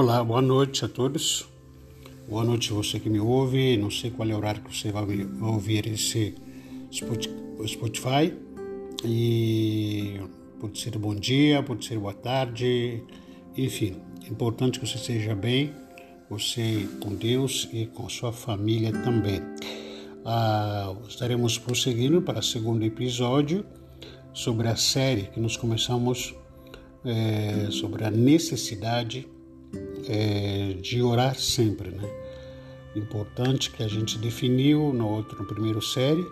Olá, boa noite a todos. Boa noite você que me ouve. Não sei qual é o horário que você vai ouvir esse Spotify. E pode ser bom dia, pode ser boa tarde, enfim. É importante que você esteja bem, você com Deus e com sua família também. Ah, estaremos prosseguindo para o segundo episódio sobre a série que nós começamos é, sobre a necessidade é, de orar sempre, né? Importante que a gente definiu no outro, no primeiro série,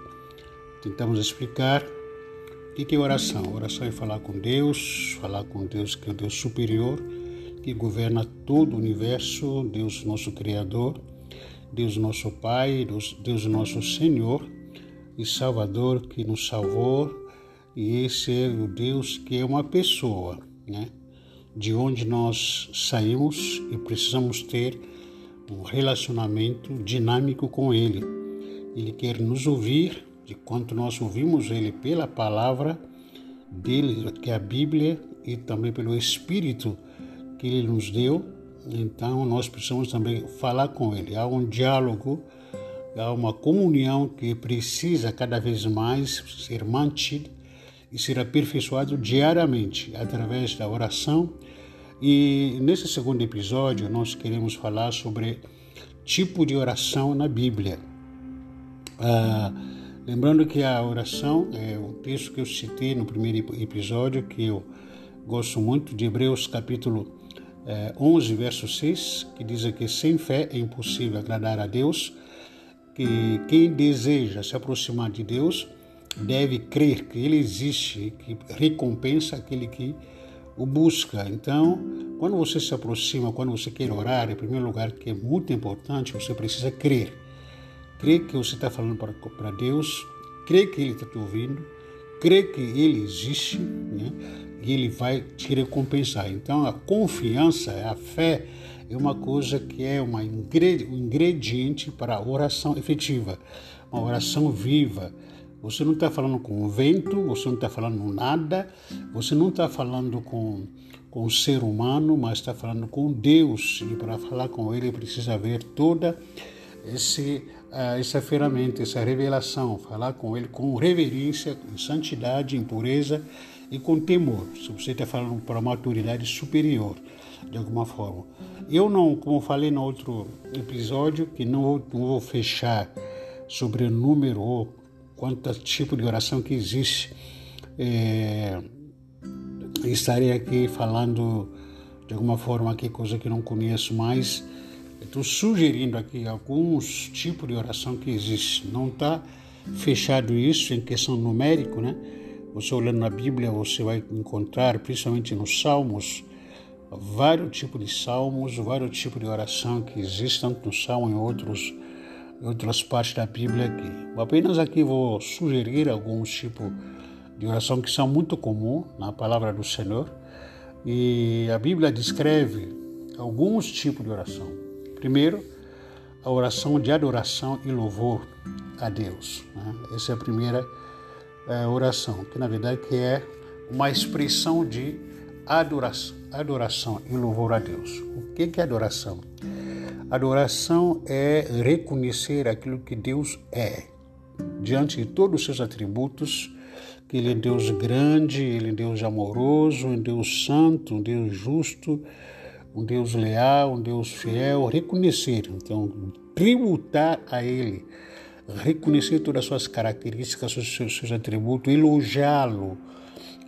tentamos explicar o que é oração. Oração é falar com Deus, falar com Deus que é o Deus superior, que governa todo o universo, Deus nosso Criador, Deus nosso Pai, Deus, Deus nosso Senhor e Salvador que nos salvou. E esse é o Deus que é uma pessoa, né? De onde nós saímos e precisamos ter um relacionamento dinâmico com Ele. Ele quer nos ouvir, de quanto nós ouvimos Ele pela palavra dele, que é a Bíblia, e também pelo Espírito que Ele nos deu. Então nós precisamos também falar com Ele. Há um diálogo, há uma comunhão que precisa cada vez mais ser mantida e ser aperfeiçoado diariamente através da oração. E nesse segundo episódio nós queremos falar sobre tipo de oração na Bíblia. Ah, lembrando que a oração é o texto que eu citei no primeiro episódio, que eu gosto muito, de Hebreus capítulo eh, 11, verso 6, que diz que sem fé é impossível agradar a Deus, que quem deseja se aproximar de Deus deve crer que ele existe, que recompensa aquele que o busca. Então, quando você se aproxima, quando você quer orar, em primeiro lugar, que é muito importante, você precisa crer. Crer que você está falando para Deus, crer que Ele está te ouvindo, crer que Ele existe né? e Ele vai te recompensar. Então, a confiança, a fé, é uma coisa que é uma um ingrediente para a oração efetiva, uma oração viva você não está falando com o vento, você não está falando nada, você não está falando com, com o ser humano, mas está falando com Deus. E para falar com Ele precisa haver toda esse, uh, essa ferramenta, essa revelação. Falar com Ele com reverência, com santidade, em pureza e com temor. Se você está falando para uma autoridade superior, de alguma forma. Eu não, como falei no outro episódio, que não vou, não vou fechar sobre o número ou quanto tipo de oração que existe. É, estarei aqui falando de alguma forma aqui coisa que não conheço mais. Estou sugerindo aqui alguns tipos de oração que existe. Não está fechado isso em questão numérico, né? Você olhando na Bíblia, você vai encontrar, principalmente nos Salmos, vários tipos de salmos, vários tipos de oração que existem, tanto no Salmo e em outros outras partes da Bíblia aqui. Apenas aqui vou sugerir alguns tipos de oração que são muito comuns na palavra do Senhor. E a Bíblia descreve alguns tipos de oração. Primeiro, a oração de adoração e louvor a Deus. Né? Essa é a primeira é, oração, que na verdade que é uma expressão de adoração, adoração e louvor a Deus. O que é adoração? Adoração é reconhecer aquilo que Deus é, diante de todos os seus atributos, que Ele é Deus grande, Ele é Deus amoroso, um Deus santo, um Deus justo, um Deus leal, um Deus fiel. Reconhecer, então, tributar a Ele, reconhecer todas as suas características, seus, seus atributos, elogiá-lo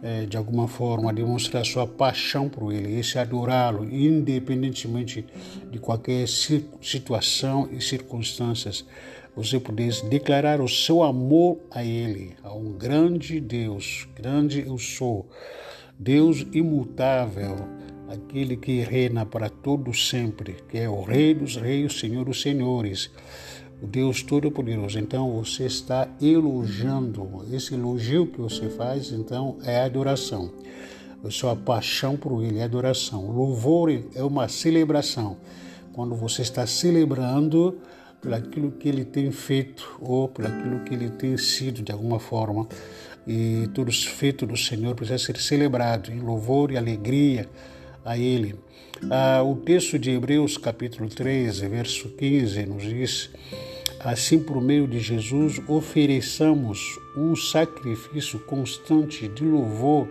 é, de alguma forma, demonstrar sua paixão por Ele, esse adorá-lo, independentemente de qualquer situação e circunstâncias. Você pudesse declarar o seu amor a Ele, a um grande Deus, grande eu sou, Deus imutável, aquele que reina para todo sempre, que é o Rei dos Reis, Senhor dos Senhores o Deus Todo-Poderoso. Então você está elogiando. Esse elogio que você faz, então, é adoração. A sua paixão por Ele é adoração. O louvor é uma celebração. Quando você está celebrando por aquilo que Ele tem feito ou por aquilo que Ele tem sido de alguma forma. E todos os feitos do Senhor precisam ser celebrados em louvor e alegria a Ele. Ah, o texto de Hebreus, capítulo 13, verso 15, nos diz: Assim, por meio de Jesus, ofereçamos um sacrifício constante de louvor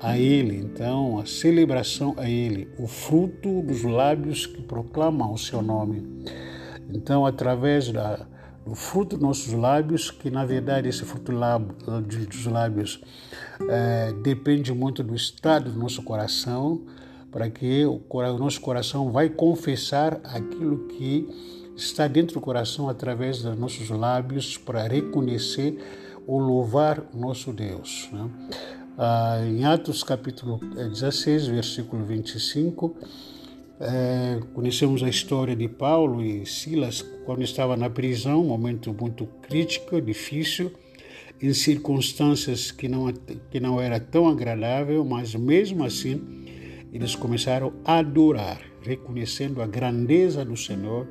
a Ele. Então, a celebração a Ele, o fruto dos lábios que proclamam o Seu nome. Então, através da, do fruto dos nossos lábios, que na verdade esse fruto dos lábios é, depende muito do estado do nosso coração, para que o, nosso coração vai confessar aquilo que está dentro do coração através dos nossos lábios para reconhecer ou louvar o nosso Deus. Né? Ah, em Atos capítulo 16, versículo 25, é, conhecemos a história de Paulo e Silas quando estava na prisão, um momento muito crítico, difícil, em circunstâncias que não, que não era tão agradável, mas mesmo assim eles começaram a adorar, reconhecendo a grandeza do Senhor,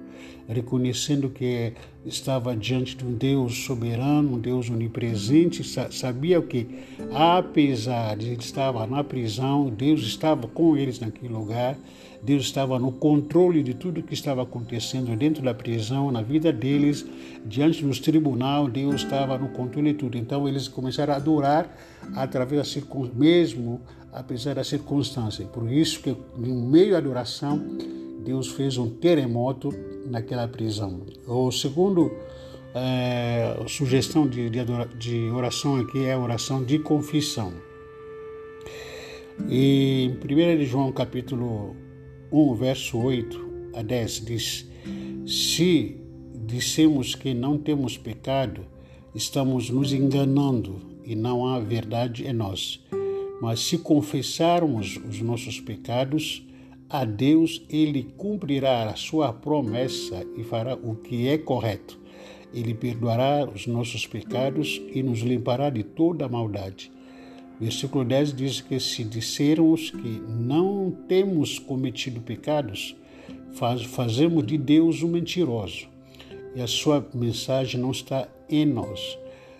reconhecendo que estava diante de um Deus soberano, um Deus onipresente, sabia que, apesar de estar na prisão, Deus estava com eles naquele lugar, Deus estava no controle de tudo que estava acontecendo dentro da prisão, na vida deles, diante dos tribunais, Deus estava no controle de tudo. Então eles começaram a adorar através da circunstância, mesmo apesar da circunstância. Por isso que no meio da adoração, Deus fez um terremoto naquela prisão. O segundo é, sugestão de, de, de oração aqui é a oração de confissão. E em 1 João capítulo 1, verso 8 a 10 diz: Se dissemos que não temos pecado, estamos nos enganando e não há verdade em nós. Mas se confessarmos os nossos pecados, a Deus ele cumprirá a sua promessa e fará o que é correto. Ele perdoará os nossos pecados e nos limpará de toda maldade. Versículo 10 diz que se dissermos que não temos cometido pecados, faz, fazemos de Deus um mentiroso e a sua mensagem não está em nós.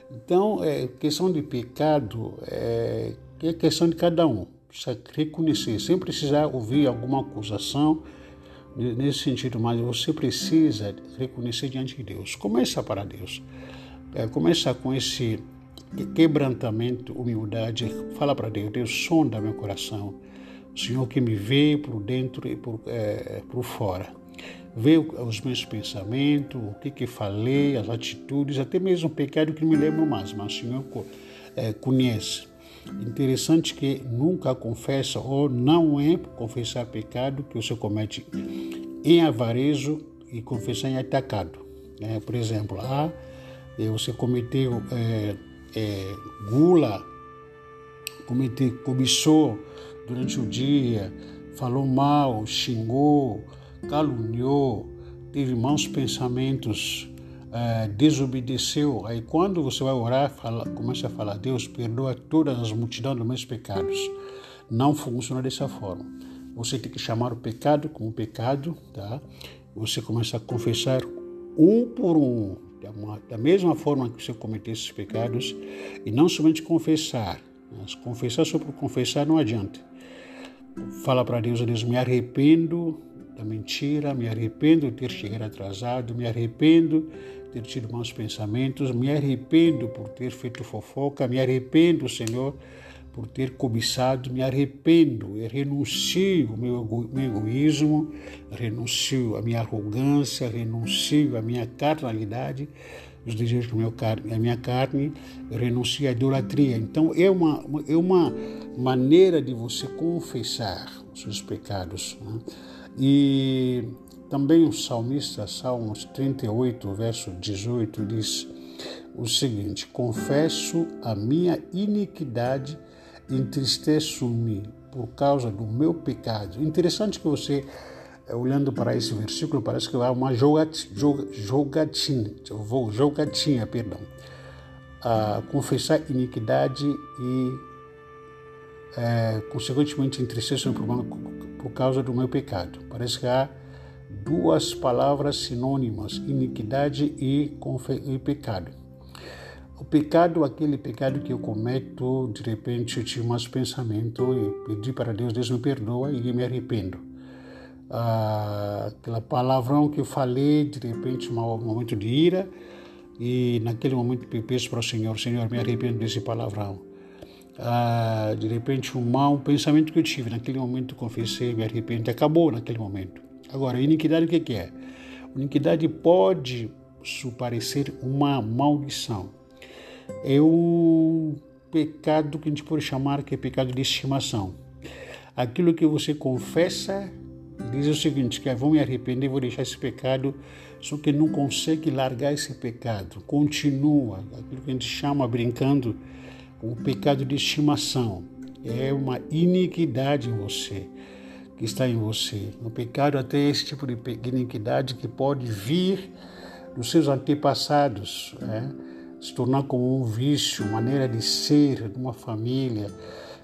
Então, é, questão de pecado é, é questão de cada um. Precisa reconhecer, sem precisar ouvir alguma acusação nesse sentido, mas você precisa reconhecer diante de Deus. Começa para Deus. É, começa com esse quebrantamento, humildade, fala para Deus, Deus sonda meu coração, Senhor que me vê por dentro e por, é, por fora. Vê os meus pensamentos, o que que falei, as atitudes, até mesmo o pecado que me lembro mais, mas o Senhor é, conhece. Interessante que nunca confessa ou não é confessar pecado que você comete em avarejo e confessar em atacado. É, por exemplo, ah, você cometeu é, é, gula, cometeu, cobiçou durante o dia, falou mal, xingou, caluniou, teve maus pensamentos, é, desobedeceu. Aí quando você vai orar, fala, começa a falar, Deus perdoa todas as multidões dos meus pecados. Não funciona dessa forma. Você tem que chamar o pecado como pecado, tá? Você começa a confessar um por um da mesma forma que você cometeu esses pecados, e não somente confessar, mas confessar só por confessar não adianta. Fala para Deus, Deus, me arrependo da mentira, me arrependo de ter chegado atrasado, me arrependo ter tido maus pensamentos, me arrependo por ter feito fofoca, me arrependo, Senhor, por ter cobiçado, me arrependo e renuncio ao meu, meu egoísmo, renuncio à minha arrogância, renuncio à minha carnalidade, os desejos do meu carne, a minha carne, renuncio à idolatria. Então é uma, é uma maneira de você confessar os seus pecados. Né? E também o salmista, Salmos 38, verso 18, diz o seguinte: Confesso a minha iniquidade entristeço-me por causa do meu pecado. Interessante que você, eh, olhando para esse versículo, parece que há uma jogatinha, jogatinha, jogatinha perdão, a confessar iniquidade e, é, consequentemente, entristeço-me por, por causa do meu pecado. Parece que há duas palavras sinônimas, iniquidade e, e pecado. O pecado, aquele pecado que eu cometo, de repente eu tive mais pensamento e pedi para Deus, Deus me perdoa e me arrependo. Ah, aquela palavrão que eu falei, de repente, um momento de ira, e naquele momento peço para o Senhor, Senhor, me arrependo desse palavrão. Ah, de repente, um mau pensamento que eu tive, naquele momento confessei, me arrependo, acabou naquele momento. Agora, iniquidade o que é? Iniquidade pode parecer uma maldição é um pecado que a gente pode chamar que é pecado de estimação. Aquilo que você confessa diz o seguinte, que vou me arrepender, vou deixar esse pecado, só que não consegue largar esse pecado, continua, aquilo que a gente chama brincando o pecado de estimação. É uma iniquidade em você, que está em você. Um pecado até esse tipo de iniquidade que pode vir dos seus antepassados, né? se tornar como um vício, maneira de ser de uma família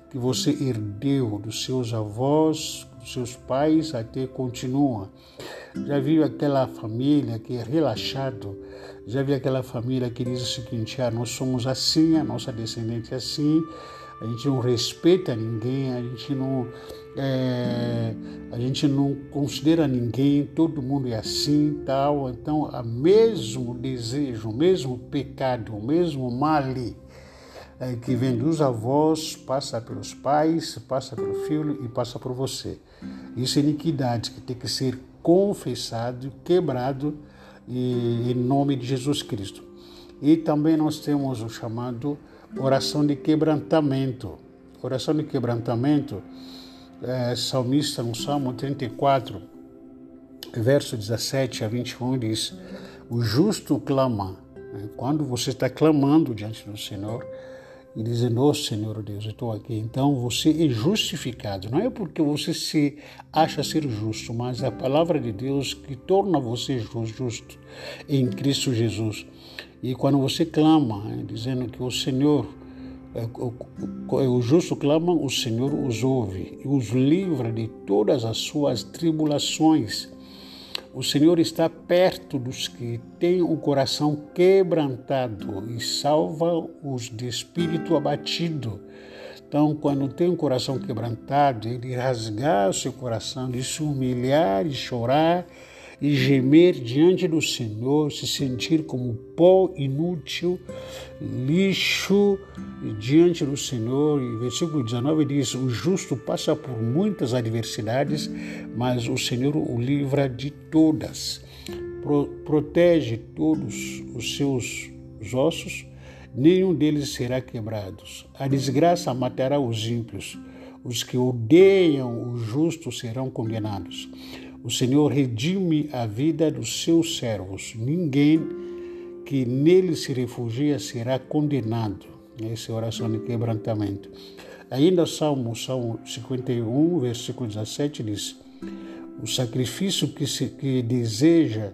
que você herdeu dos seus avós, dos seus pais, até continua. Já viu aquela família que é relaxado? Já viu aquela família que diz o seguinte: ah, nós somos assim, a nossa descendente é assim, a gente não respeita ninguém, a gente não, é, a gente não considera ninguém, todo mundo é assim tal. Então, o mesmo desejo, o mesmo pecado, o mesmo mal é, que vem dos avós, passa pelos pais, passa pelo filho e passa por você. Isso é iniquidade que tem que ser confessado, quebrado em nome de Jesus Cristo. E também nós temos o chamado oração de quebrantamento. Oração de quebrantamento, é, salmista no Salmo 34, verso 17 a 21 diz: O justo clama. Né? Quando você está clamando diante do Senhor e dizendo: Oh Senhor Deus, eu estou aqui, então você é justificado. Não é porque você se acha ser justo, mas é a palavra de Deus que torna você justo em Cristo Jesus. E quando você clama, né, dizendo que o Senhor, é, o justo clama, o Senhor os ouve e os livra de todas as suas tribulações. O Senhor está perto dos que têm o coração quebrantado e salva os de espírito abatido. Então, quando tem um coração quebrantado, ele rasgar o seu coração, de se humilhar e chorar e gemer diante do Senhor, se sentir como pó inútil, lixo diante do Senhor. E versículo 19 diz: O justo passa por muitas adversidades, mas o Senhor o livra de todas. Pro, protege todos os seus ossos, nenhum deles será quebrado. A desgraça matará os ímpios, os que odeiam o justo serão condenados. O Senhor redime a vida dos seus servos. Ninguém que nele se refugia será condenado. Essa é a oração de quebrantamento. Ainda Salmo, Salmo 51, versículo 17 diz: O sacrifício que, se, que deseja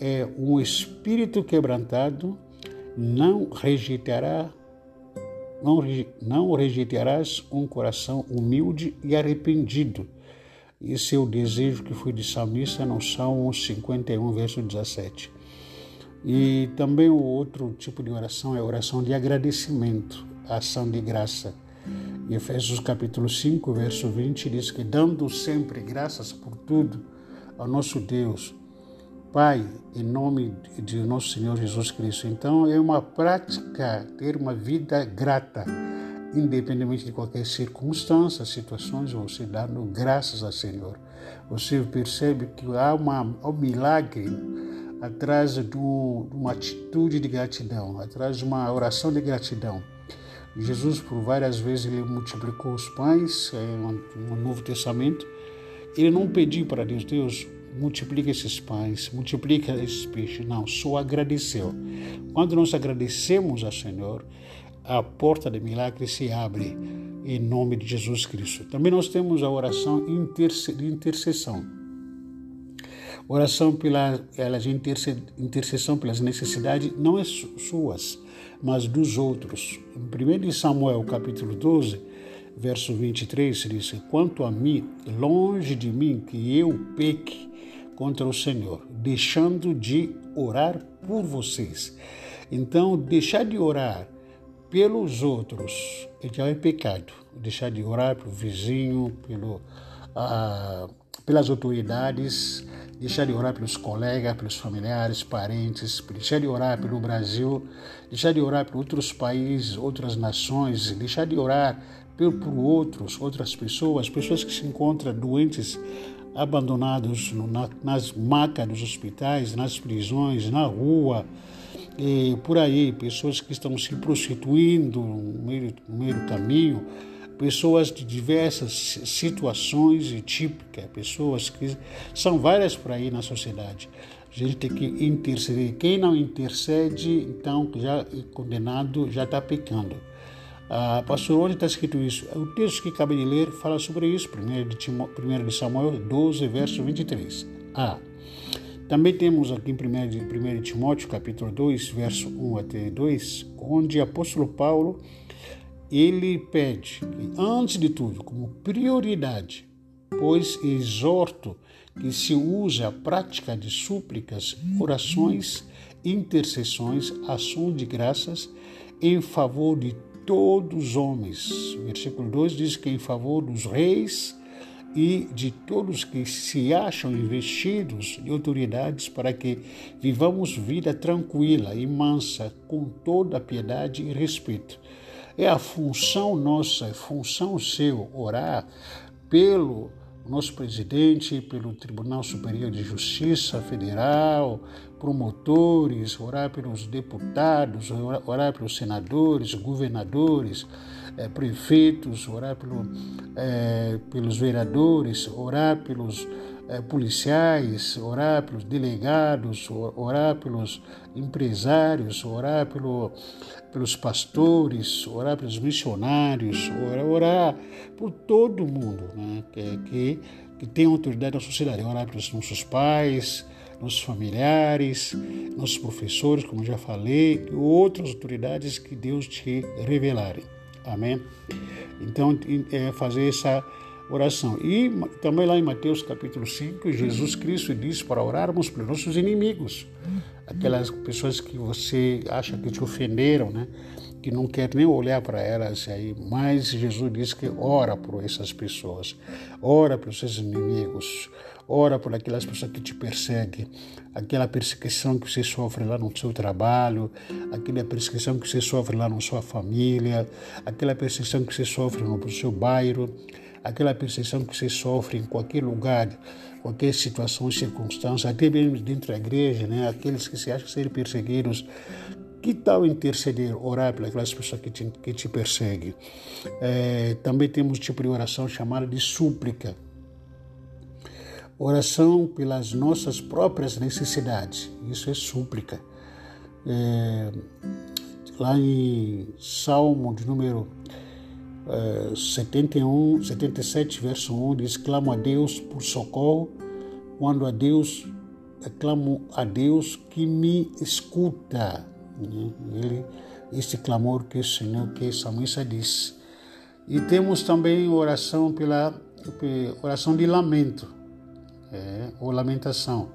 é um espírito quebrantado, não rejeitará não, rejeitarás um coração humilde e arrependido. Esse é o desejo que foi de salmista no Salmo 51, verso 17. E também o outro tipo de oração é a oração de agradecimento, ação de graça. Em Efésios capítulo 5, verso 20 diz que dando sempre graças por tudo ao nosso Deus, Pai, em nome de nosso Senhor Jesus Cristo. Então é uma prática ter uma vida grata independentemente de qualquer circunstância, situações, você dando graças ao Senhor. Você percebe que há, uma, um milagre atrás de, um, uma atitude de gratidão, atrás de uma oração de gratidão. Jesus, por várias vezes, ele multiplicou os pães é, no Novo Testamento. Ele não pediu para Deus, Deus, multiplica esses pães, multiplica esses peixes. Não, só agradeceu. Quando nós agradecemos ao Senhor, a porta de milagre se abre em nome de Jesus Cristo. Também nós temos a oração de intercessão. Oração pela ela de intercessão pelas necessidades não é suas, mas dos outros. Em 1 Samuel, capítulo 12, verso 23, diz: Quanto a mim, longe de mim que eu peque contra o Senhor, deixando de orar por vocês. Então, deixar de orar pelos outros já é pecado. Deixar de orar pelo vizinho, pelo, ah, pelas autoridades, deixar de orar pelos colegas, pelos familiares, parentes, deixar de orar pelo Brasil, deixar de orar por outros países, outras nações, deixar de orar por, por outros, outras pessoas, pessoas que se encontram doentes, abandonados no, na, nas macas dos hospitais, nas prisões, na rua, por aí, pessoas que estão se prostituindo no meio, no meio do caminho, pessoas de diversas situações e típicas, pessoas que são várias por aí na sociedade. A gente tem que interceder. Quem não intercede, então já é condenado, já está pecando. Ah, pastor, onde está escrito isso? O texto que acabei de ler fala sobre isso, 1 de, Timó, 1 de Samuel 12, verso 23. Ah, também temos aqui em 1 de, 1 de Timóteo, capítulo 2, verso 1 até 2, onde o apóstolo Paulo ele pede que, antes de tudo, como prioridade, pois exorto que se use a prática de súplicas, orações, intercessões, ação de graças em favor de todos os homens. Versículo 2 diz que em favor dos reis e de todos que se acham investidos de autoridades para que vivamos vida tranquila e mansa, com toda piedade e respeito. É a função nossa, é função seu orar pelo nosso presidente, pelo Tribunal Superior de Justiça Federal, promotores, orar pelos deputados, orar pelos senadores, governadores, é, prefeitos, orar pelo, é, pelos vereadores, orar pelos é, policiais, orar pelos delegados, orar pelos empresários, orar pelo, pelos pastores, orar pelos missionários, orar, orar por todo mundo né, que, que, que tem autoridade na sociedade, orar pelos nossos pais, nossos familiares, nossos professores, como já falei, e outras autoridades que Deus te revelarem. Amém? Então, é fazer essa oração. E também lá em Mateus capítulo 5, Jesus Cristo diz para orarmos pelos nossos inimigos, aquelas pessoas que você acha que te ofenderam, né? que não quer nem olhar para elas aí, mas Jesus diz que ora por essas pessoas, ora pelos seus inimigos, ora por aquelas pessoas que te perseguem, aquela perseguição que você sofre lá no seu trabalho, aquela perseguição que você sofre lá na sua família, aquela perseguição que você sofre no seu bairro, aquela perseguição que você sofre em qualquer lugar, qualquer situação, circunstância, até mesmo dentro da igreja, né? aqueles que se acham ser perseguidos. Que tal interceder, orar pelas pessoas que te, que te perseguem? É, também temos tipo de oração chamada de súplica. Oração pelas nossas próprias necessidades. Isso é súplica. É, lá em Salmo de número 71, 77, verso 1 diz: Clamo a Deus por socorro, quando a Deus, clamo a Deus que me escuta. Né? Ele, clamor que o Senhor, que essa missa diz. E temos também oração pela oração de lamento, é, ou lamentação.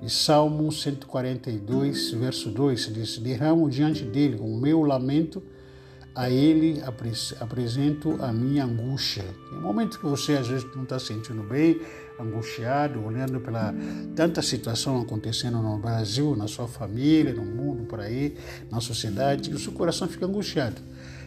E Salmo 142, verso 2 diz: Derramo diante dele o meu lamento a Ele apresento a minha angústia. Em momento que você às vezes não está sentindo bem, angustiado, olhando pela tanta situação acontecendo no Brasil, na sua família, no mundo, por aí, na sociedade, o seu coração fica angustiado.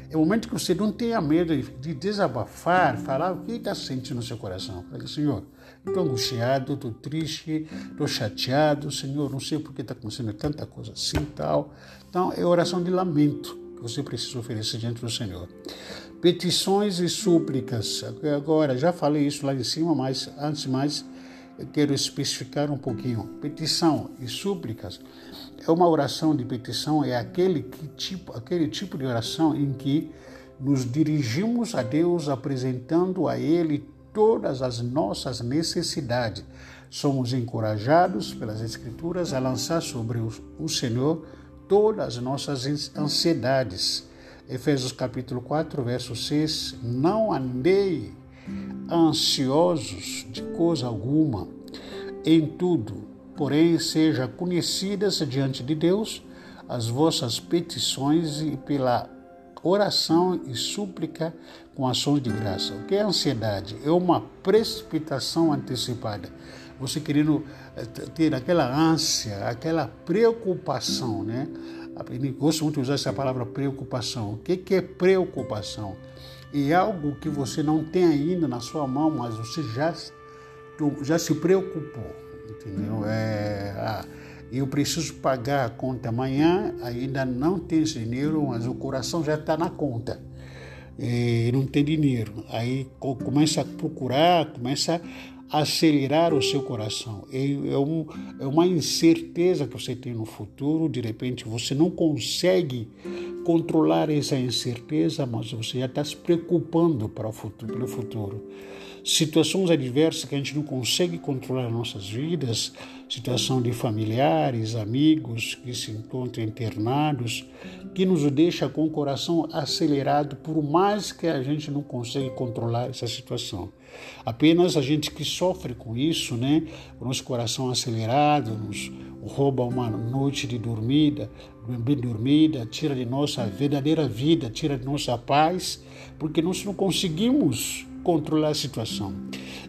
É o momento que você não tenha medo de desabafar, falar o que está sentindo no seu coração. Fala, Senhor, estou angustiado, estou triste, estou chateado, Senhor, não sei por que está acontecendo tanta coisa assim tal. Então, é oração de lamento você precisa oferecer diante do Senhor. Petições e súplicas. Agora, já falei isso lá em cima, mas antes mais, eu quero especificar um pouquinho. Petição e súplicas é uma oração de petição, é aquele, que tipo, aquele tipo de oração em que nos dirigimos a Deus apresentando a Ele todas as nossas necessidades. Somos encorajados pelas Escrituras a lançar sobre o Senhor todas as nossas ansiedades. Efésios capítulo 4, verso 6: Não andei ansiosos de coisa alguma, em tudo, porém seja conhecidas diante de Deus as vossas petições e pela oração e súplica com ações de graça. O que é ansiedade? É uma precipitação antecipada. Você querendo eh, ter aquela ânsia, aquela preocupação, né? Eu gosto muito de usar essa palavra preocupação. O que é preocupação? É algo que você não tem ainda na sua mão, mas você já, já se preocupou, entendeu? É, ah, eu preciso pagar a conta amanhã, ainda não tem dinheiro, mas o coração já está na conta. E não tem dinheiro. Aí começa a procurar, começa a acelerar o seu coração. É, um, é uma incerteza que você tem no futuro, de repente você não consegue controlar essa incerteza, mas você já está se preocupando para o futuro, pelo futuro situações adversas que a gente não consegue controlar nas nossas vidas, situação de familiares, amigos que se encontram internados, que nos deixa com o coração acelerado, por mais que a gente não consegue controlar essa situação. Apenas a gente que sofre com isso, né, o nosso coração acelerado, nos rouba uma noite de dormida, bem dormida, tira de nossa verdadeira vida, tira de nossa paz, porque nós não conseguimos controlar a situação.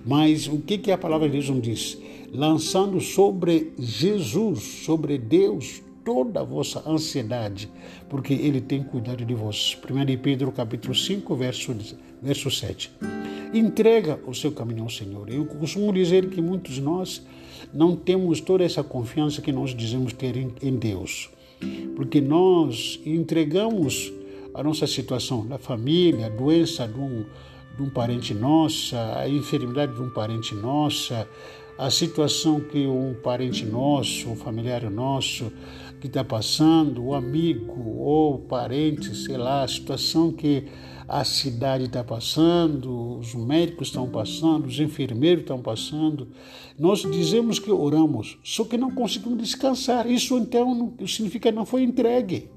Mas o que, que a palavra de Deus nos diz? Lançando sobre Jesus, sobre Deus, toda a vossa ansiedade, porque Ele tem cuidado de vós. 1 Pedro capítulo 5, verso, verso 7. Entrega o seu caminho ao Senhor. Eu costumo dizer que muitos de nós não temos toda essa confiança que nós dizemos ter em, em Deus, porque nós entregamos a nossa situação da família, a doença de um, de um parente nossa, a enfermidade de um parente nossa, a situação que um parente nosso, um familiar nosso que está passando, o amigo ou parente, sei lá, a situação que a cidade está passando, os médicos estão passando, os enfermeiros estão passando. Nós dizemos que oramos, só que não conseguimos descansar. Isso então significa que não foi entregue.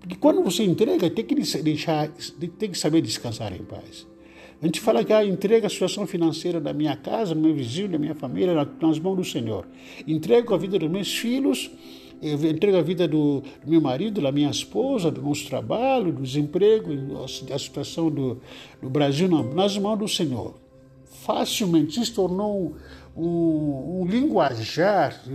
Porque quando você entrega, tem que deixar, tem que saber descansar em paz. A gente fala que ah, entrega a situação financeira da minha casa, do meu vizinho, da minha família nas mãos do Senhor. Entrego a vida dos meus filhos, entrego a vida do, do meu marido, da minha esposa, do nosso trabalho, do desemprego, a situação do, do Brasil nas mãos do Senhor. Facilmente se tornou um, um linguajar de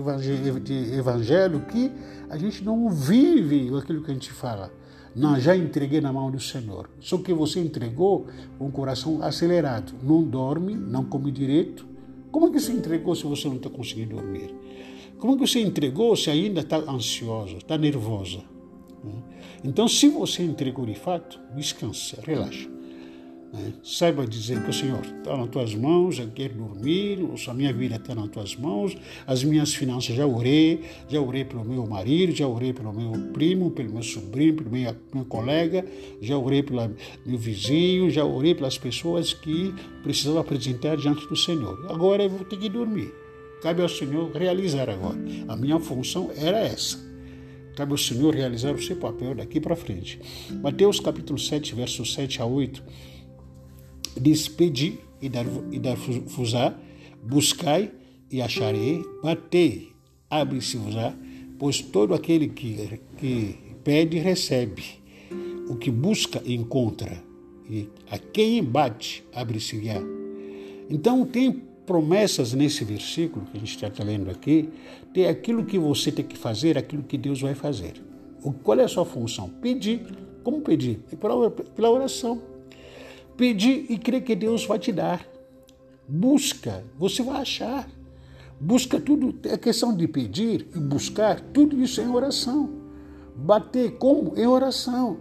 evangelho que a gente não vive aquilo que a gente fala. Não, já entreguei na mão do Senhor. Só que você entregou o coração acelerado. Não dorme, não come direito. Como é que você entregou se você não está conseguindo dormir? Como é que você entregou se ainda está ansiosa, está nervosa? Então, se você entregou de fato, descansa, relaxa. Né? Saiba dizer que o Senhor está nas tuas mãos, eu quero dormir, a minha vida está nas tuas mãos, as minhas finanças já orei, já orei pelo meu marido, já orei pelo meu primo, pelo meu sobrinho, pelo meu, meu colega, já orei pelo meu vizinho, já orei pelas pessoas que precisavam apresentar diante do Senhor. Agora eu vou ter que dormir. Cabe ao Senhor realizar agora. A minha função era essa. Cabe ao Senhor realizar o seu papel daqui para frente. Mateus capítulo 7, versos 7 a 8 diz: Pedi e dar-vos-á, buscai e acharei, batei, abre-se-vos-á, pois todo aquele que, que pede, recebe, o que busca, encontra, e a quem bate, abre-se-á. Então, tem promessas nesse versículo que a gente está lendo aqui, tem aquilo que você tem que fazer, aquilo que Deus vai fazer. Qual é a sua função? Pedir. Como pedir? Pela oração. Pedir e crer que Deus vai te dar. Busca, você vai achar. Busca tudo, é questão de pedir e buscar, tudo isso é em oração. Bater como? Em oração.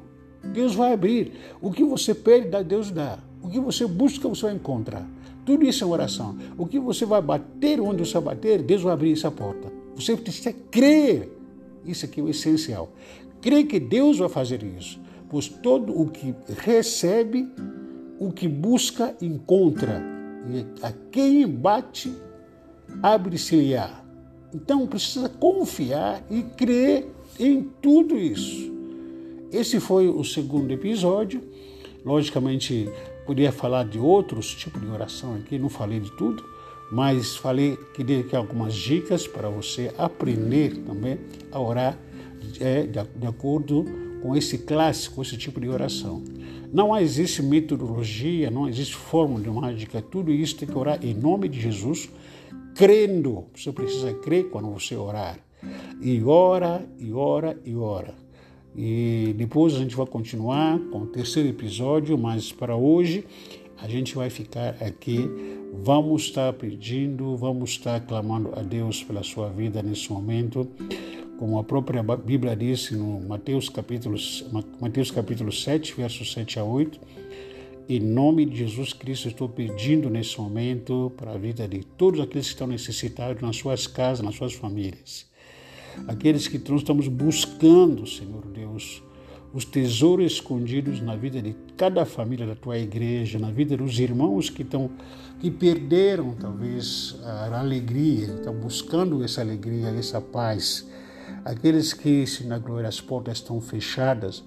Deus vai abrir. O que você pede, Deus dá. O que você busca, você vai encontrar. Tudo isso é oração. O que você vai bater, onde você bater, Deus vai abrir essa porta. Você precisa crer. Isso aqui é o essencial. Crer que Deus vai fazer isso. Pois todo o que recebe, o que busca, encontra. E a quem bate, abre-se-lhe-á. Então precisa confiar e crer em tudo isso. Esse foi o segundo episódio. Logicamente, poderia falar de outros tipos de oração aqui, não falei de tudo, mas falei que dei aqui algumas dicas para você aprender também a orar é, de, de acordo com esse clássico, esse tipo de oração. Não existe metodologia, não existe fórmula de mágica, tudo isso tem que orar em nome de Jesus, crendo. Você precisa crer quando você orar. E ora, e ora, e ora. E depois a gente vai continuar com o terceiro episódio, mas para hoje a gente vai ficar aqui. Vamos estar pedindo, vamos estar clamando a Deus pela sua vida nesse momento como a própria Bíblia disse no Mateus capítulo, Mateus capítulo 7, versos 7 a 8. Em nome de Jesus Cristo, estou pedindo nesse momento para a vida de todos aqueles que estão necessitados nas suas casas, nas suas famílias. Aqueles que nós estamos buscando, Senhor Deus, os tesouros escondidos na vida de cada família da tua igreja, na vida dos irmãos que estão que perderam talvez a alegria, estão buscando essa alegria, essa paz Aqueles que, se na glória as portas estão fechadas,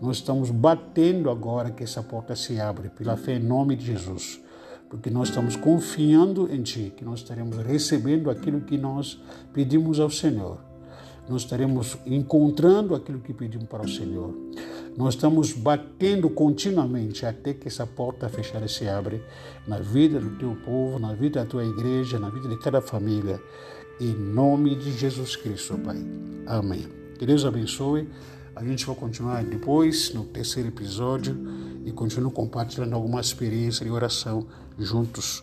nós estamos batendo agora que essa porta se abre, pela fé em nome de Jesus. Porque nós estamos confiando em Ti, que nós estaremos recebendo aquilo que nós pedimos ao Senhor. Nós estaremos encontrando aquilo que pedimos para o Senhor. Nós estamos batendo continuamente até que essa porta fechada se abre na vida do teu povo, na vida da tua igreja, na vida de cada família. Em nome de Jesus Cristo, Pai. Amém. Que Deus abençoe. A gente vai continuar depois, no terceiro episódio, e continuo compartilhando alguma experiência de oração juntos.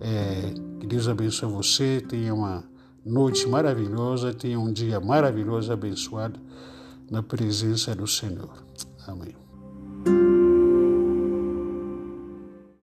É, que Deus abençoe você. Tenha uma noite maravilhosa. Tenha um dia maravilhoso, abençoado, na presença do Senhor. Amém.